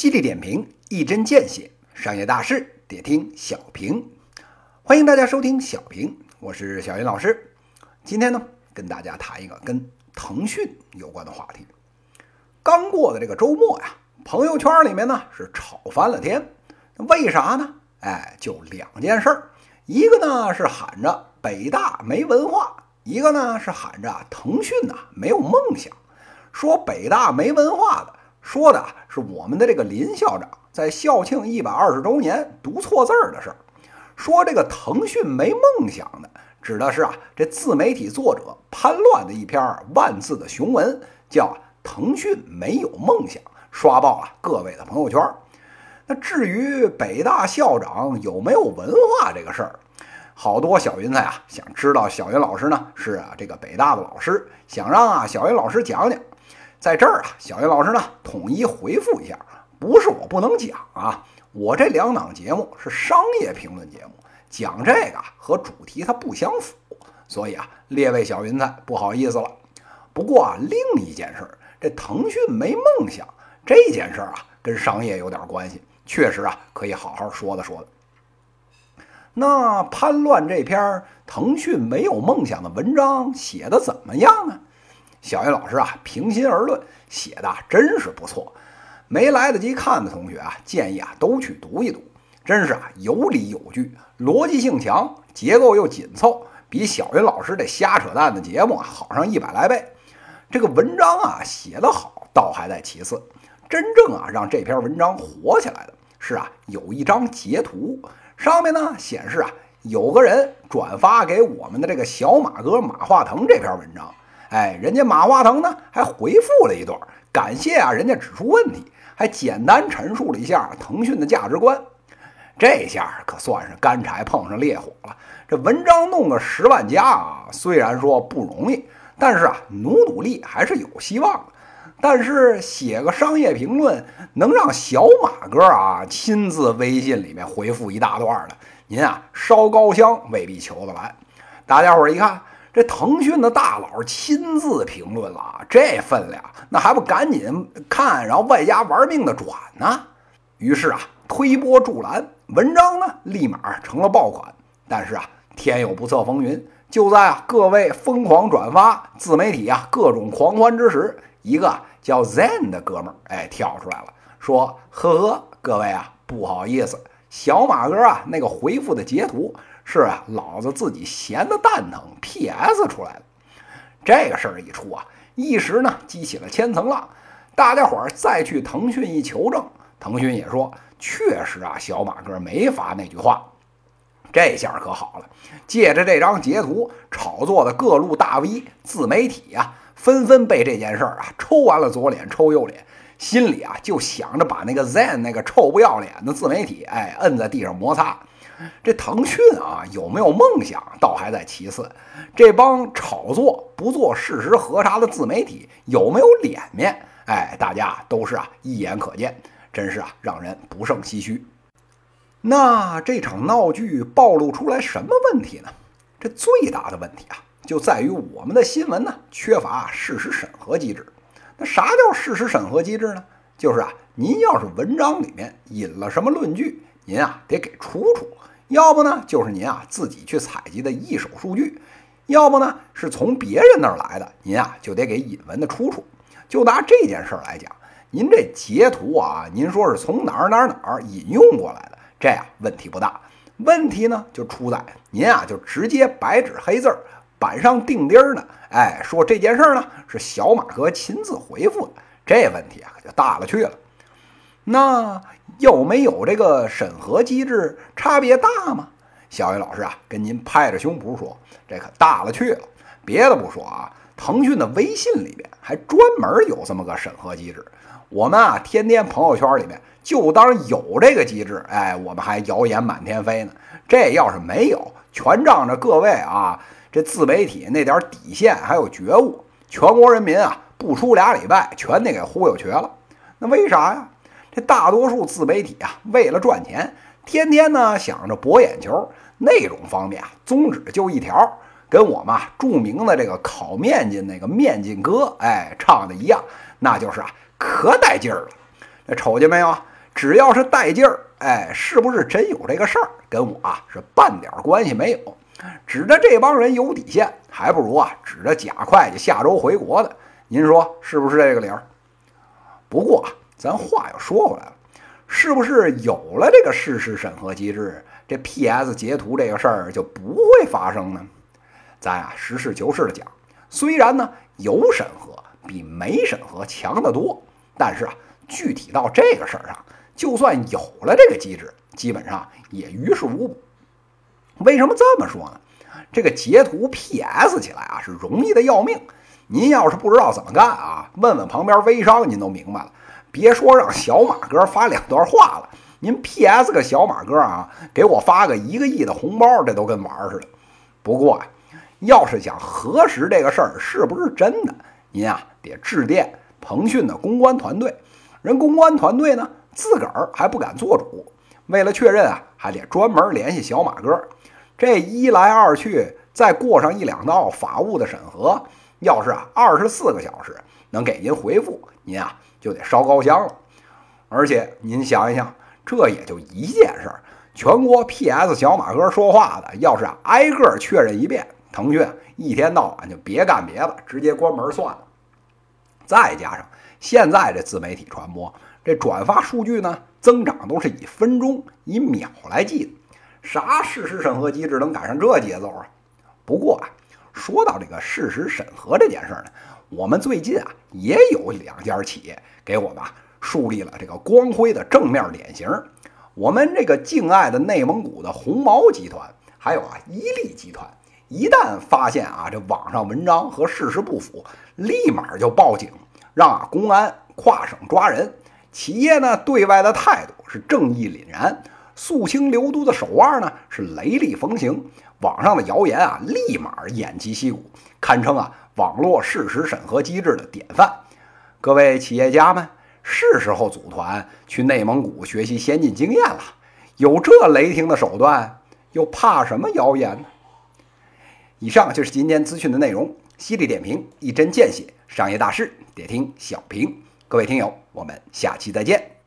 犀利点评，一针见血，商业大事得听小平。欢迎大家收听小平，我是小云老师。今天呢，跟大家谈一个跟腾讯有关的话题。刚过的这个周末呀，朋友圈里面呢是吵翻了天。为啥呢？哎，就两件事，一个呢是喊着北大没文化，一个呢是喊着腾讯呐没有梦想。说北大没文化的，说的是我们的这个林校长在校庆一百二十周年读错字儿的事儿。说这个腾讯没梦想的，指的是啊这自媒体作者潘乱的一篇万字的雄文，叫《腾讯没有梦想》，刷爆了各位的朋友圈。那至于北大校长有没有文化这个事儿，好多小云彩啊想知道小云老师呢是啊这个北大的老师，想让啊小云老师讲讲。在这儿啊，小云老师呢统一回复一下，不是我不能讲啊，我这两档节目是商业评论节目，讲这个和主题它不相符，所以啊，列位小云彩不好意思了。不过啊，另一件事，这腾讯没梦想这件事啊，跟商业有点关系，确实啊，可以好好说的说的。那叛乱这篇腾讯没有梦想的文章写的怎么样呢？小云老师啊，平心而论，写的真是不错。没来得及看的同学啊，建议啊都去读一读。真是啊，有理有据，逻辑性强，结构又紧凑，比小云老师这瞎扯淡的节目啊好上一百来倍。这个文章啊写得好，倒还在其次。真正啊让这篇文章火起来的是啊，有一张截图，上面呢显示啊，有个人转发给我们的这个小马哥马化腾这篇文章。哎，人家马化腾呢还回复了一段，感谢啊，人家指出问题，还简单陈述了一下腾讯的价值观。这下可算是干柴碰上烈火了。这文章弄个十万加啊，虽然说不容易，但是啊，努努力还是有希望。但是写个商业评论，能让小马哥啊亲自微信里面回复一大段的，您啊烧高香未必求得来。大家伙儿一看。这腾讯的大佬亲自评论了，这分量，那还不赶紧看，然后外加玩命的转呢？于是啊，推波助澜，文章呢立马成了爆款。但是啊，天有不测风云，就在啊各位疯狂转发自媒体啊各种狂欢之时，一个叫 Zen 的哥们儿哎跳出来了，说：“呵呵，各位啊，不好意思，小马哥啊那个回复的截图。”是啊，老子自己闲的蛋疼，P.S. 出来的。这个事儿一出啊，一时呢激起了千层浪。大家伙儿再去腾讯一求证，腾讯也说确实啊，小马哥没发那句话。这下可好了，借着这张截图炒作的各路大 V 自媒体呀，纷纷被这件事儿啊抽完了左脸抽右脸，心里啊就想着把那个 Zen 那个臭不要脸的自媒体哎摁在地上摩擦。这腾讯啊，有没有梦想，倒还在其次。这帮炒作不做事实核查的自媒体有没有脸面？哎，大家都是啊一眼可见，真是啊让人不胜唏嘘。那这场闹剧暴露出来什么问题呢？这最大的问题啊，就在于我们的新闻呢缺乏事实审核机制。那啥叫事实审核机制呢？就是啊，您要是文章里面引了什么论据，您啊得给出处。要不呢，就是您啊自己去采集的一手数据；要不呢，是从别人那儿来的，您啊就得给引文的出处。就拿这件事儿来讲，您这截图啊，您说是从哪儿哪儿哪儿引用过来的，这样问题不大。问题呢，就出在您啊就直接白纸黑字儿板上钉钉儿呢，哎，说这件事儿呢是小马哥亲自回复的，这问题啊可就大了去了。那。有没有这个审核机制差别大吗？小雨老师啊，跟您拍着胸脯说，这可大了去了。别的不说啊，腾讯的微信里边还专门有这么个审核机制。我们啊，天天朋友圈里面就当有这个机制，哎，我们还谣言满天飞呢。这要是没有，全仗着各位啊，这自媒体那点底线还有觉悟，全国人民啊，不出俩礼拜，全得给忽悠瘸了。那为啥呀？这大多数自媒体啊，为了赚钱，天天呢想着博眼球，内容方面啊，宗旨就一条，跟我们啊著名的这个烤面筋那个面筋哥，哎，唱的一样，那就是啊，可带劲儿了。那瞅见没有？只要是带劲儿，哎，是不是真有这个事儿，跟我啊是半点关系没有。指着这帮人有底线，还不如啊指着贾会计下周回国的。您说是不是这个理儿？不过啊，咱话又说回来了，是不是有了这个事实审核机制，这 PS 截图这个事儿就不会发生呢？咱啊实事求是的讲，虽然呢有审核比没审核强得多，但是啊具体到这个事儿上，就算有了这个机制，基本上也于事无补。为什么这么说呢？这个截图 PS 起来啊是容易的要命。您要是不知道怎么干啊，问问旁边微商，您都明白了。别说让小马哥发两段话了，您 PS 个小马哥啊，给我发个一个亿的红包，这都跟玩似的。不过啊，要是想核实这个事儿是不是真的，您啊得致电腾讯的公关团队。人公关团队呢，自个儿还不敢做主，为了确认啊，还得专门联系小马哥。这一来二去，再过上一两道法务的审核，要是啊二十四个小时能给您回复，您啊就得烧高香了。而且您想一想，这也就一件事儿，全国 PS 小马哥说话的，要是啊挨个确认一遍，腾讯一天到晚就别干别的，直接关门算了。再加上现在这自媒体传播，这转发数据呢增长都是以分钟、以秒来计的。啥事实审核机制能赶上这节奏啊？不过啊，说到这个事实审核这件事儿呢，我们最近啊也有两家企业给我们树立了这个光辉的正面典型。我们这个敬爱的内蒙古的红毛集团，还有啊伊利集团，一旦发现啊这网上文章和事实不符，立马就报警，让公安跨省抓人。企业呢对外的态度是正义凛然。肃清流毒的手腕呢，是雷厉风行。网上的谣言啊，立马偃旗息鼓，堪称啊网络事实审核机制的典范。各位企业家们，是时候组团去内蒙古学习先进经验了。有这雷霆的手段，又怕什么谣言呢？以上就是今天资讯的内容。犀利点评，一针见血，商业大事得听小平。各位听友，我们下期再见。